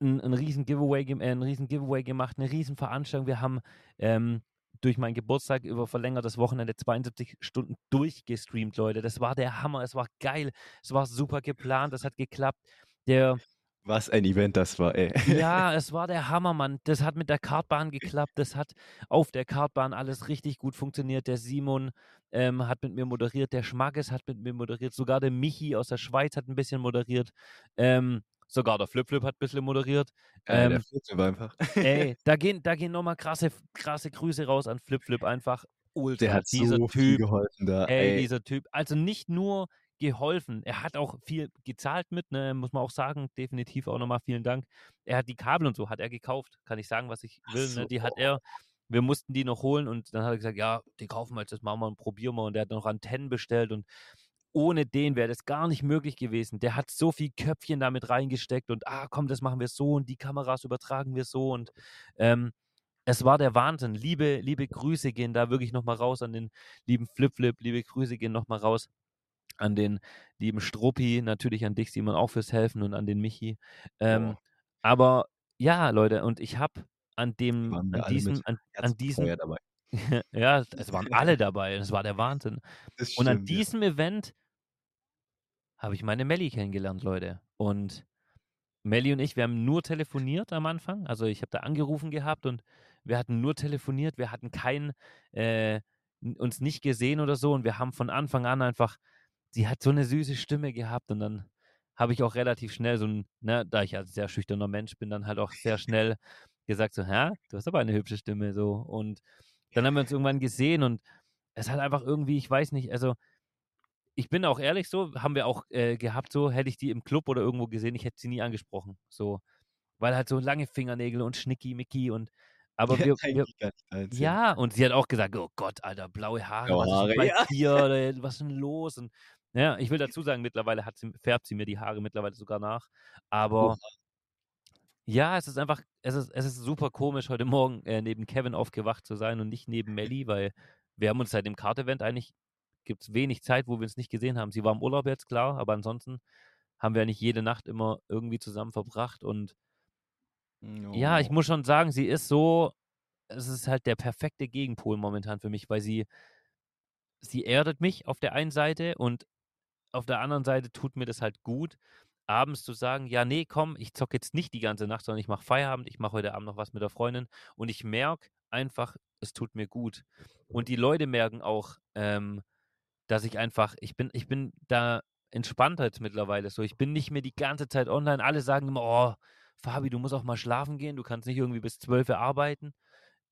[SPEAKER 1] ein, ein riesen Giveaway, äh, ein riesen Giveaway gemacht, eine riesen Veranstaltung. Wir haben ähm, durch meinen Geburtstag über verlängertes Wochenende 72 Stunden durchgestreamt, Leute. Das war der Hammer, es war geil, es war super geplant, das hat geklappt. Der
[SPEAKER 2] was ein Event das war, ey.
[SPEAKER 1] Ja, es war der Hammer, Mann. Das hat mit der Kartbahn geklappt. Das hat auf der Kartbahn alles richtig gut funktioniert. Der Simon ähm, hat mit mir moderiert. Der Schmackes hat mit mir moderiert. Sogar der Michi aus der Schweiz hat ein bisschen moderiert. Ähm, sogar der Flip Flip hat ein bisschen moderiert.
[SPEAKER 2] Ähm, der Flip Flip einfach.
[SPEAKER 1] ey, da gehen, da gehen nochmal krasse, krasse Grüße raus an Flip Flip einfach.
[SPEAKER 2] Ultra. Der hat dieser so Typ, geholfen da.
[SPEAKER 1] Ey, ey, dieser Typ. Also nicht nur geholfen. Er hat auch viel gezahlt mit, ne, muss man auch sagen. Definitiv auch nochmal vielen Dank. Er hat die Kabel und so, hat er gekauft. Kann ich sagen, was ich will. So. Ne? Die hat er. Wir mussten die noch holen und dann hat er gesagt, ja, die kaufen wir jetzt, das machen wir und probieren wir. Und er hat noch Antennen bestellt und ohne den wäre das gar nicht möglich gewesen. Der hat so viel Köpfchen damit reingesteckt und ah, komm, das machen wir so und die Kameras übertragen wir so und ähm, es war der Wahnsinn. Liebe, liebe Grüße gehen da wirklich nochmal raus an den lieben Flip Flip. Liebe Grüße gehen nochmal raus an den lieben Struppi, natürlich an dich, Simon, auch fürs Helfen und an den Michi. Ähm, oh. Aber ja, Leute, und ich habe an dem, an diesem, an, an diesem, ja, es waren alle dabei, es war der Wahnsinn. Und an diesem ja. Event habe ich meine Melli kennengelernt, Leute. Und Melli und ich, wir haben nur telefoniert am Anfang. Also ich habe da angerufen gehabt und wir hatten nur telefoniert, wir hatten kein, äh, uns nicht gesehen oder so. Und wir haben von Anfang an einfach sie hat so eine süße Stimme gehabt. Und dann habe ich auch relativ schnell so ein, ne, da ich ja sehr schüchterner Mensch bin, dann halt auch sehr schnell gesagt so, hä, du hast aber eine hübsche Stimme so. Und dann haben wir uns irgendwann gesehen und es hat einfach irgendwie, ich weiß nicht, also ich bin auch ehrlich so, haben wir auch äh, gehabt so, hätte ich die im Club oder irgendwo gesehen, ich hätte sie nie angesprochen, so, weil halt so lange Fingernägel und Schnicki, Mickey und aber wir, wir ja, und sie hat auch gesagt, oh Gott, Alter, blaue Haare, blaue Haare was ist ja. dir, was ist denn los? Und ja, ich will dazu sagen, mittlerweile hat sie, färbt sie mir die Haare mittlerweile sogar nach. Aber ja, es ist einfach, es ist, es ist super komisch, heute Morgen äh, neben Kevin aufgewacht zu sein und nicht neben Melly, weil wir haben uns seit dem Kart-Event eigentlich, gibt es wenig Zeit, wo wir uns nicht gesehen haben. Sie war im Urlaub jetzt, klar, aber ansonsten haben wir nicht jede Nacht immer irgendwie zusammen verbracht und no. ja, ich muss schon sagen, sie ist so, es ist halt der perfekte Gegenpol momentan für mich, weil sie, sie erdet mich auf der einen Seite und auf der anderen Seite tut mir das halt gut, abends zu sagen, ja, nee, komm, ich zocke jetzt nicht die ganze Nacht, sondern ich mache Feierabend, ich mache heute Abend noch was mit der Freundin und ich merke einfach, es tut mir gut. Und die Leute merken auch, ähm, dass ich einfach, ich bin, ich bin da entspannter jetzt mittlerweile so. Ich bin nicht mehr die ganze Zeit online. Alle sagen immer, oh, Fabi, du musst auch mal schlafen gehen, du kannst nicht irgendwie bis 12 Uhr arbeiten.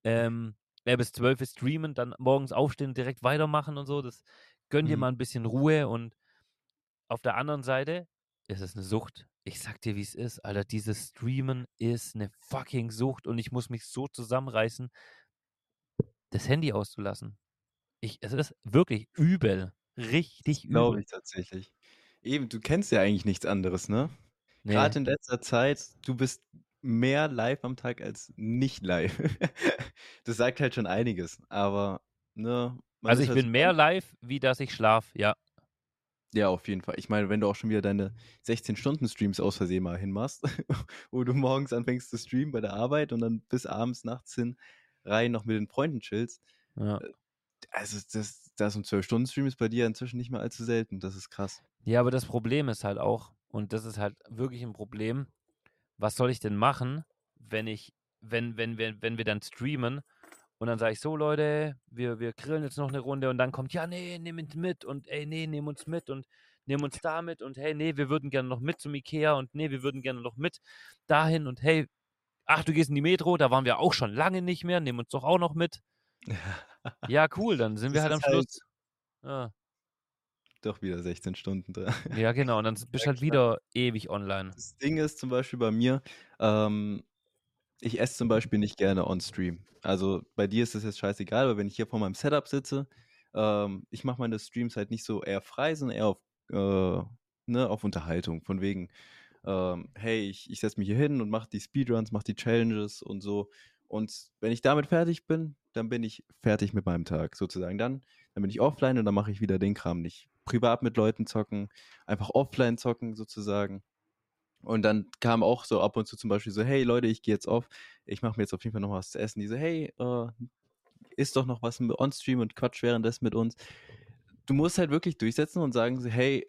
[SPEAKER 1] Ähm, ja, bis 12 Uhr streamen, dann morgens aufstehen und direkt weitermachen und so. Das gönnt dir mhm. mal ein bisschen Ruhe und auf der anderen Seite ist es eine Sucht. Ich sag dir, wie es ist, Alter. Dieses Streamen ist eine fucking Sucht und ich muss mich so zusammenreißen, das Handy auszulassen. Ich, es ist wirklich übel. Richtig übel.
[SPEAKER 2] Glaube ich tatsächlich. Eben, du kennst ja eigentlich nichts anderes, ne? Nee. Gerade in letzter Zeit, du bist mehr live am Tag als nicht live. das sagt halt schon einiges, aber, ne?
[SPEAKER 1] Also ich halt bin mehr live, wie dass ich schlaf, ja.
[SPEAKER 2] Ja, auf jeden Fall. Ich meine, wenn du auch schon wieder deine 16-Stunden-Streams aus Versehen mal hinmachst, wo du morgens anfängst zu streamen bei der Arbeit und dann bis abends, nachts hin rein noch mit den Freunden chillst. Ja. Also, das, das ein 12-Stunden-Stream ist bei dir inzwischen nicht mehr allzu selten. Das ist krass.
[SPEAKER 1] Ja, aber das Problem ist halt auch, und das ist halt wirklich ein Problem, was soll ich denn machen, wenn ich, wenn, wenn, wenn, wenn wir dann streamen und dann sage ich so, Leute, wir, wir grillen jetzt noch eine Runde und dann kommt, ja, nee, nimm uns mit und ey, nee, nimm uns mit und nimm uns da mit und hey, nee, wir würden gerne noch mit zum Ikea und nee, wir würden gerne noch mit dahin und hey, ach, du gehst in die Metro, da waren wir auch schon lange nicht mehr, nimm uns doch auch noch mit. ja, cool, dann sind wir halt am Schluss. Halt, ja.
[SPEAKER 2] doch wieder 16 Stunden dran.
[SPEAKER 1] Ja, genau. Und dann bist du halt wieder ewig online.
[SPEAKER 2] Das Ding ist zum Beispiel bei mir, ähm, ich esse zum Beispiel nicht gerne on Stream. Also bei dir ist es jetzt scheißegal, aber wenn ich hier vor meinem Setup sitze, ähm, ich mache meine Streams halt nicht so eher frei, sondern eher auf, äh, ne, auf Unterhaltung. Von wegen, ähm, hey, ich, ich setze mich hier hin und mache die Speedruns, mache die Challenges und so. Und wenn ich damit fertig bin, dann bin ich fertig mit meinem Tag sozusagen. Dann, dann bin ich offline und dann mache ich wieder den Kram nicht. Privat mit Leuten zocken, einfach offline zocken sozusagen. Und dann kam auch so ab und zu zum Beispiel so, hey Leute, ich gehe jetzt auf, ich mache mir jetzt auf jeden Fall noch was zu essen. Die so, hey, äh, isst doch noch was on-stream und quatsch währenddessen mit uns. Du musst halt wirklich durchsetzen und sagen hey,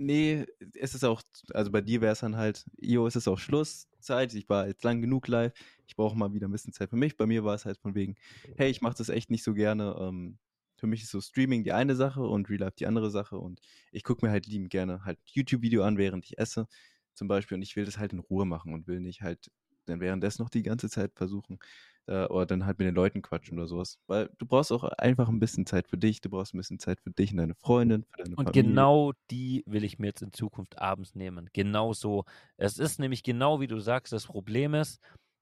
[SPEAKER 2] nee, es ist auch, also bei dir wäre es dann halt, jo, es ist auch Schlusszeit, ich war jetzt lang genug live, ich brauche mal wieder ein bisschen Zeit für mich. Bei mir war es halt von wegen, hey, ich mache das echt nicht so gerne. Ähm, für mich ist so Streaming die eine Sache und Real Life die andere Sache und ich gucke mir halt liebend gerne halt YouTube-Video an, während ich esse zum Beispiel und ich will das halt in Ruhe machen und will nicht halt dann währenddessen noch die ganze Zeit versuchen äh, oder dann halt mit den Leuten quatschen oder sowas, weil du brauchst auch einfach ein bisschen Zeit für dich, du brauchst ein bisschen Zeit für dich und deine Freundin, für deine
[SPEAKER 1] Und
[SPEAKER 2] Familie.
[SPEAKER 1] genau die will ich mir jetzt in Zukunft abends nehmen. Genau so. Es ist nämlich genau wie du sagst, das Problem ist,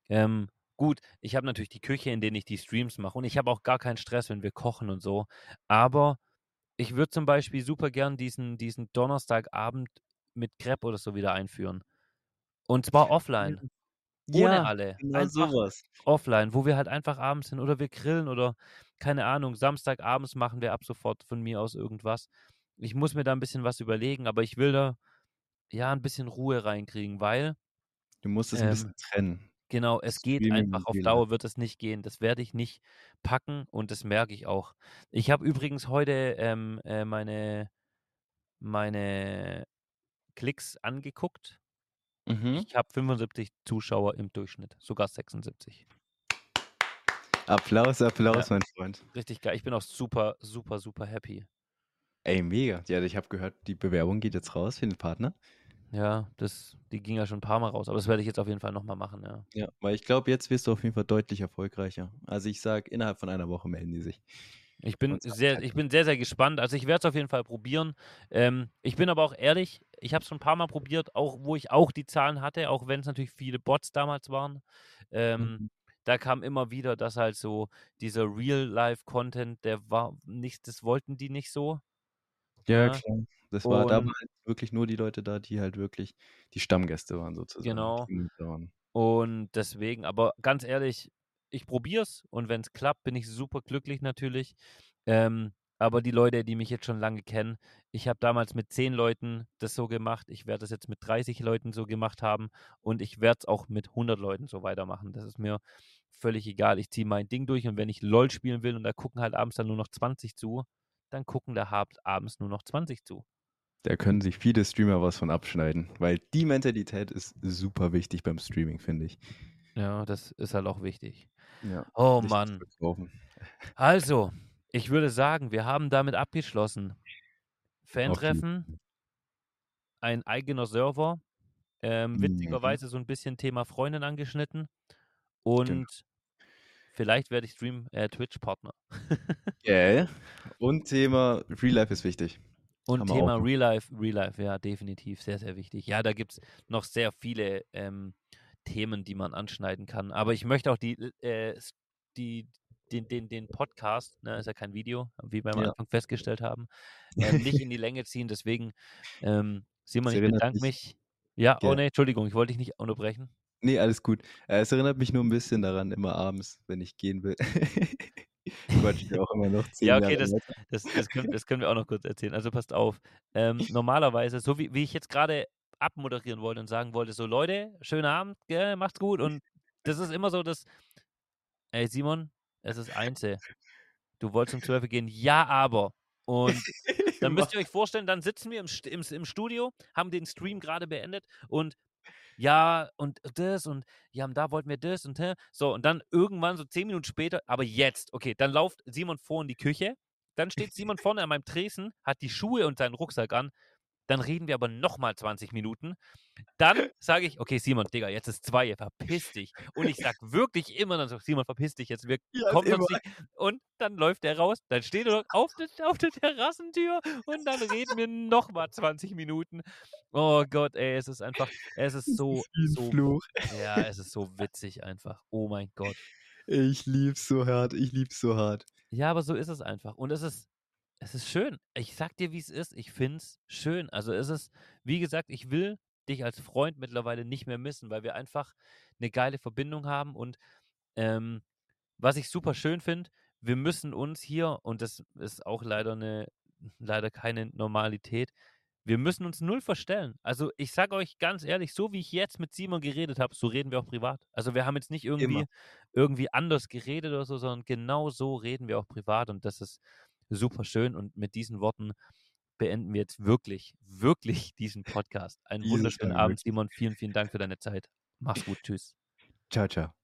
[SPEAKER 1] ähm, gut, ich habe natürlich die Küche, in der ich die Streams mache und ich habe auch gar keinen Stress, wenn wir kochen und so. Aber ich würde zum Beispiel super gern diesen, diesen Donnerstagabend mit Crepe oder so wieder einführen. Und zwar offline. Ohne
[SPEAKER 2] Ja,
[SPEAKER 1] alle.
[SPEAKER 2] genau
[SPEAKER 1] Einfach
[SPEAKER 2] sowas.
[SPEAKER 1] offline, wo wir halt einfach abends sind oder wir grillen oder keine Ahnung, Samstagabends machen wir ab sofort von mir aus irgendwas. Ich muss mir da ein bisschen was überlegen, aber ich will da ja ein bisschen Ruhe reinkriegen, weil
[SPEAKER 2] Du musst es ein
[SPEAKER 1] ähm,
[SPEAKER 2] bisschen trennen.
[SPEAKER 1] genau, es geht einfach auf Dauer wird es nicht gehen. Das werde ich nicht packen und das merke ich auch. Ich habe übrigens heute ähm, äh, meine meine Klicks angeguckt.
[SPEAKER 2] Mhm.
[SPEAKER 1] Ich habe 75 Zuschauer im Durchschnitt, sogar 76.
[SPEAKER 2] Applaus, Applaus, mein Freund.
[SPEAKER 1] Richtig geil. Ich bin auch super, super, super happy.
[SPEAKER 2] Ey, mega. Ja, ich habe gehört, die Bewerbung geht jetzt raus für den Partner.
[SPEAKER 1] Ja, das, die ging ja schon ein paar Mal raus, aber das werde ich jetzt auf jeden Fall nochmal machen, ja.
[SPEAKER 2] Ja, weil ich glaube, jetzt wirst du auf jeden Fall deutlich erfolgreicher. Also ich sage, innerhalb von einer Woche melden die sich.
[SPEAKER 1] Ich bin sehr, ich bin sehr, sehr gespannt. Also ich werde es auf jeden Fall probieren. Ähm, ich bin aber auch ehrlich, ich habe es schon ein paar Mal probiert, auch wo ich auch die Zahlen hatte, auch wenn es natürlich viele Bots damals waren. Ähm,
[SPEAKER 2] Mhm.
[SPEAKER 1] Da kam immer wieder, dass halt so dieser Real-Life-Content, der war nicht, das wollten die nicht so.
[SPEAKER 2] Ja,
[SPEAKER 1] Ja.
[SPEAKER 2] klar. Das war, da
[SPEAKER 1] Und-
[SPEAKER 2] waren halt wirklich nur die Leute da, die halt wirklich die Stammgäste waren sozusagen.
[SPEAKER 1] Genau.
[SPEAKER 2] waren.
[SPEAKER 1] Und deswegen, aber ganz ehrlich, ich probiere es und wenn es klappt, bin ich super glücklich natürlich. Ähm, aber die Leute, die mich jetzt schon lange kennen, ich habe damals mit 10 Leuten das so gemacht. Ich werde das jetzt mit 30 Leuten so gemacht haben und ich werde es auch mit 100 Leuten so weitermachen. Das ist mir völlig egal. Ich ziehe mein Ding durch und wenn ich LOL spielen will und da gucken halt abends dann nur noch 20 zu, dann gucken da abends nur noch 20 zu.
[SPEAKER 2] Da können sich viele Streamer was von abschneiden, weil die Mentalität ist super wichtig beim Streaming, finde ich.
[SPEAKER 1] Ja, das ist halt auch wichtig.
[SPEAKER 2] Ja.
[SPEAKER 1] Oh Mann. Also, ich würde sagen, wir haben damit abgeschlossen. Fan-Treffen, ein eigener Server, ähm, witzigerweise so ein bisschen Thema Freundin angeschnitten und vielleicht werde ich Stream äh, Twitch-Partner.
[SPEAKER 2] Gell? Und Thema Real Life ist wichtig.
[SPEAKER 1] Und
[SPEAKER 2] Haben
[SPEAKER 1] Thema. Real Life, Real Life, ja, definitiv, sehr, sehr wichtig. Ja, da gibt es noch sehr viele ähm, Themen, die man anschneiden kann. Aber ich möchte auch die, äh, die, den, den, den Podcast, ne, ist ja kein Video, wie wir am
[SPEAKER 2] Ja.
[SPEAKER 1] Anfang festgestellt haben, ähm, nicht in die Länge ziehen. Deswegen, ähm, Simon, ich bedanke
[SPEAKER 2] mich-
[SPEAKER 1] mich. Ja, oh
[SPEAKER 2] Gell.
[SPEAKER 1] ne, Entschuldigung, ich wollte dich nicht unterbrechen.
[SPEAKER 2] Nee, alles gut. Äh, es erinnert mich nur ein bisschen daran, immer abends, wenn ich gehen will. Quatsch ich auch immer noch
[SPEAKER 1] Ja, okay, das-. Das, das, können, das können wir auch noch kurz erzählen. Also passt auf. Ähm, normalerweise, so wie, wie ich jetzt gerade abmoderieren wollte und sagen wollte, so Leute, schönen Abend, gell, macht's gut. Und das ist immer so das, ey Simon, es ist Einzel. Du wolltest um 12 Uhr gehen, ja, aber. Und dann müsst ihr euch vorstellen, dann sitzen wir im, im, im Studio, haben den Stream gerade beendet und ja, und das und ja, und da wollten wir das und so, und dann irgendwann so zehn Minuten später, aber jetzt, okay, dann lauft Simon vor in die Küche, dann steht Simon vorne an meinem Tresen, hat die Schuhe und seinen Rucksack an. Dann reden wir aber nochmal 20 Minuten. Dann sage ich, okay, Simon, Digga, jetzt ist zwei, verpiss dich. Und ich sage wirklich immer dann so, Simon, verpiss dich jetzt, wir
[SPEAKER 2] Ja,
[SPEAKER 1] kommen uns nicht. Und dann läuft er raus, dann steht er auf der, auf der Terrassentür und dann reden wir nochmal 20 Minuten. Oh Gott, ey, es ist einfach, es ist so, so,
[SPEAKER 2] Fluch.
[SPEAKER 1] ja, es ist so witzig einfach. Oh mein Gott.
[SPEAKER 2] Ich lieb's so hart, ich lieb's so hart.
[SPEAKER 1] Ja, aber so ist es einfach. Und es ist, es ist schön. Ich sag dir, wie es ist. Ich find's schön. Also es ist, wie gesagt, ich will dich als Freund mittlerweile nicht mehr missen, weil wir einfach eine geile Verbindung haben. Und ähm, was ich super schön finde, wir müssen uns hier, und das ist auch leider eine, leider keine Normalität, wir müssen uns null verstellen. Also ich sage euch ganz ehrlich, so wie ich jetzt mit Simon geredet habe, so reden wir auch privat. Also wir haben jetzt nicht irgendwie,
[SPEAKER 2] Immer.
[SPEAKER 1] irgendwie anders geredet oder so, sondern genau so reden wir auch privat und das ist super schön. Und mit diesen Worten beenden wir jetzt wirklich, wirklich diesen Podcast. Einen wunderschönen Abend. Simon. Vielen, vielen Dank für deine Zeit. Mach's gut. Tschüss.
[SPEAKER 2] Ciao, ciao.